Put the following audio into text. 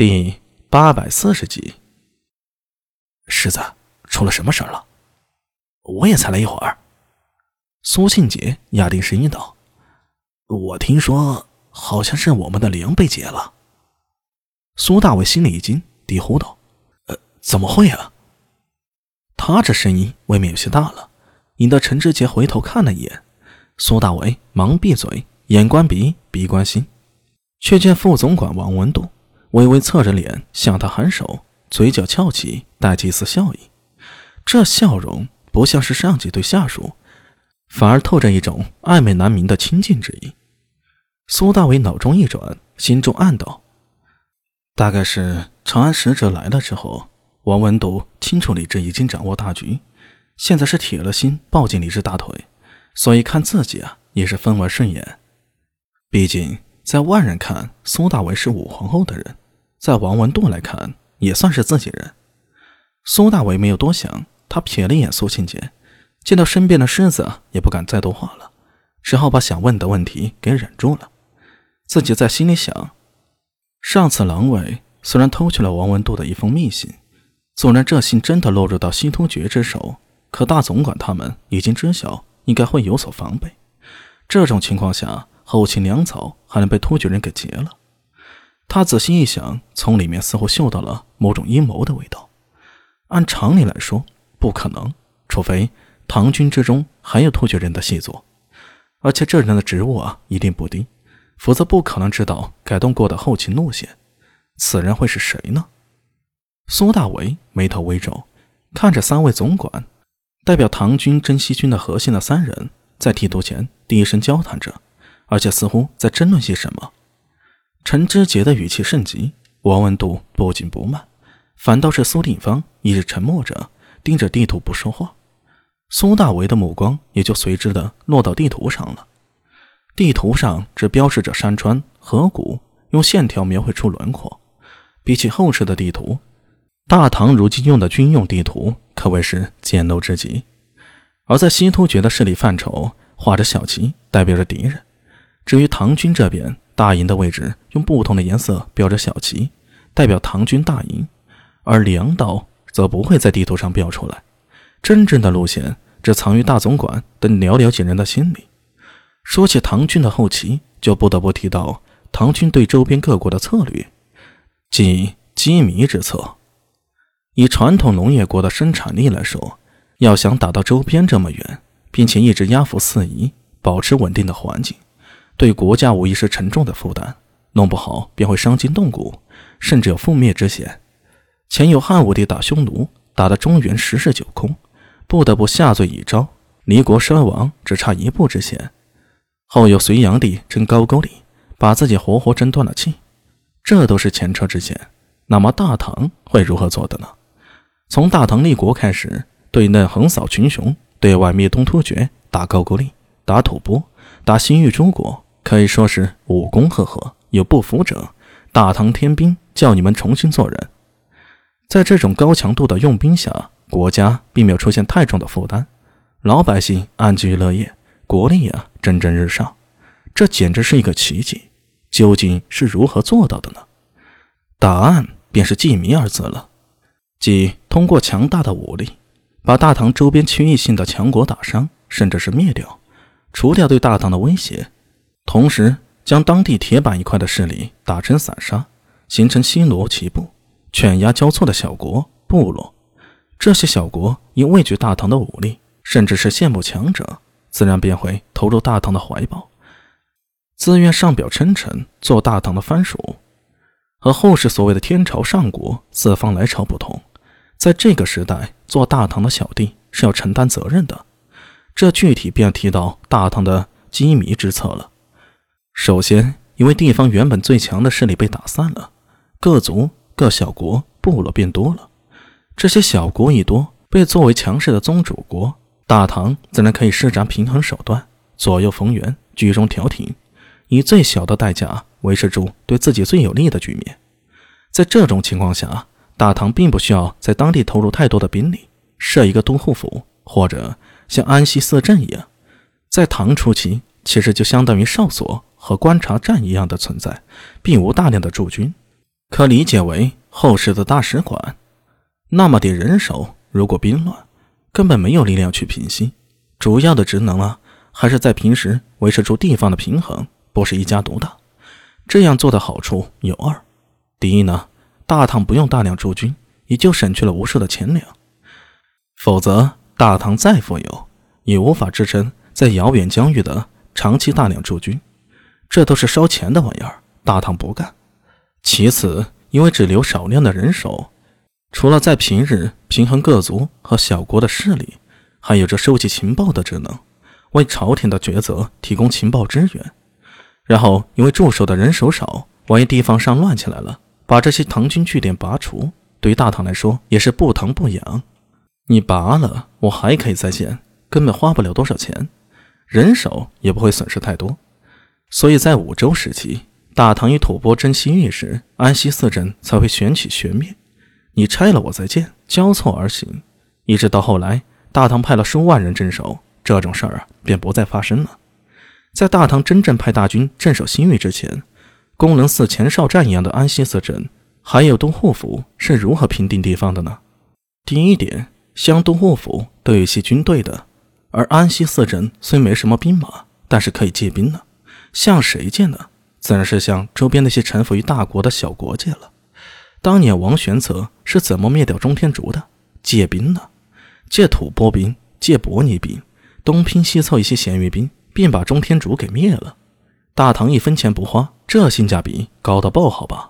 第八百四十集，世子出了什么事了？我也才来一会儿。苏庆杰压低声音道：“我听说好像是我们的灵被劫了。”苏大伟心里一惊，低呼道：“呃，怎么会啊？”他这声音未免有些大了，引得陈志杰回头看了一眼。苏大伟忙闭嘴，眼观鼻，鼻观心，却见副总管王文度。微微侧着脸向他颔首，嘴角翘起，带着一丝笑意。这笑容不像是上级对下属，反而透着一种暧昧难明的亲近之意。苏大伟脑中一转，心中暗道：大概是长安使者来了之后，王文读清楚李治已经掌握大局，现在是铁了心抱紧李治大腿，所以看自己啊也是分外顺眼。毕竟在外人看，苏大伟是武皇后的人。在王文度来看，也算是自己人。苏大伟没有多想，他瞥了一眼苏庆杰，见到身边的狮子，也不敢再多话了，只好把想问的问题给忍住了。自己在心里想：上次狼尾虽然偷去了王文度的一封密信，纵然这信真的落入到西突厥之手，可大总管他们已经知晓，应该会有所防备。这种情况下，后勤粮草还能被突厥人给劫了。他仔细一想，从里面似乎嗅到了某种阴谋的味道。按常理来说，不可能，除非唐军之中还有突厥人的细作，而且这人的职务啊一定不低，否则不可能知道改动过的后勤路线。此人会是谁呢？苏大为眉头微皱，看着三位总管，代表唐军征西军的核心的三人，在剃头前低声交谈着，而且似乎在争论些什么。陈知节的语气甚急，王文度不紧不慢，反倒是苏定方一直沉默着，盯着地图不说话。苏大为的目光也就随之的落到地图上了。地图上只标示着山川河谷，用线条描绘出轮廓。比起后世的地图，大唐如今用的军用地图可谓是简陋之极。而在西突厥的势力范畴，画着小旗代表着敌人。至于唐军这边，大营的位置用不同的颜色标着小旗，代表唐军大营，而粮道则不会在地图上标出来。真正的路线只藏于大总管等寥寥几人的心里。说起唐军的后期，就不得不提到唐军对周边各国的策略，即机迷之策。以传统农业国的生产力来说，要想打到周边这么远，并且一直压服四夷，保持稳定的环境。对国家无疑是沉重的负担，弄不好便会伤筋动骨，甚至有覆灭之险。前有汉武帝打匈奴，打得中原十室九空，不得不下罪已昭，离国身亡只差一步之险；后有隋炀帝争高句丽，把自己活活争断了气，这都是前车之鉴。那么大唐会如何做的呢？从大唐立国开始，对内横扫群雄，对外灭东突厥，打高句丽，打吐蕃，打西域诸国。可以说是武功赫赫，有不服者，大唐天兵叫你们重新做人。在这种高强度的用兵下，国家并没有出现太重的负担，老百姓安居乐业，国力啊蒸蒸日上，这简直是一个奇迹。究竟是如何做到的呢？答案便是“济民”二字了，即通过强大的武力，把大唐周边区域性的强国打伤，甚至是灭掉，除掉对大唐的威胁。同时，将当地铁板一块的势力打成散沙，形成西罗齐部、犬牙交错的小国部落。这些小国因畏惧大唐的武力，甚至是羡慕强者，自然便会投入大唐的怀抱，自愿上表称臣，做大唐的藩属。和后世所谓的天朝上国四方来朝不同，在这个时代，做大唐的小弟是要承担责任的。这具体便提到大唐的机密之策了。首先，因为地方原本最强的势力被打散了，各族、各小国、部落变多了。这些小国一多，被作为强势的宗主国，大唐自然可以施展平衡手段，左右逢源，居中调停，以最小的代价维持住对自己最有利的局面。在这种情况下，大唐并不需要在当地投入太多的兵力，设一个都护府，或者像安西四镇一样，在唐初期其实就相当于哨所。和观察站一样的存在，并无大量的驻军，可理解为后世的大使馆。那么点人手，如果兵乱，根本没有力量去平息。主要的职能啊，还是在平时维持住地方的平衡，不是一家独大。这样做的好处有二：第一呢，大唐不用大量驻军，也就省去了无数的钱粮。否则，大唐再富有，也无法支撑在遥远疆域的长期大量驻军，这都是烧钱的玩意儿。大唐不干。其次，因为只留少量的人手，除了在平日平衡各族和小国的势力。还有着收集情报的职能，为朝廷的抉择提供情报支援。然后，因为驻守的人手少，万一地方上乱起来了，把这些唐军据点拔除，对于大唐来说也是不疼不痒。你拔了，我还可以再建，根本花不了多少钱，人手也不会损失太多。所以在武周时期，大唐与吐蕃争西域时，安西四镇才会旋起旋灭。你拆了我再建，交错而行，一直到后来。大唐派了数万人镇守，这种事儿啊便不再发生了。在大唐真正派大军镇守西域之前，功能似前哨站一样的安西四镇，还有都护府是如何平定地方的呢？第一点，像都护府都有些军队的，而安西四镇虽没什么兵马，但是可以借兵呢。向谁借呢？自然是向周边那些臣服于大国的小国借了。当年王玄策是怎么灭掉中天竺的？借兵呢？借吐蕃兵，借伯尼兵，东拼西凑一些咸鱼兵，便把中天竺给灭了。大唐一分钱不花，这性价比高到爆，好吧？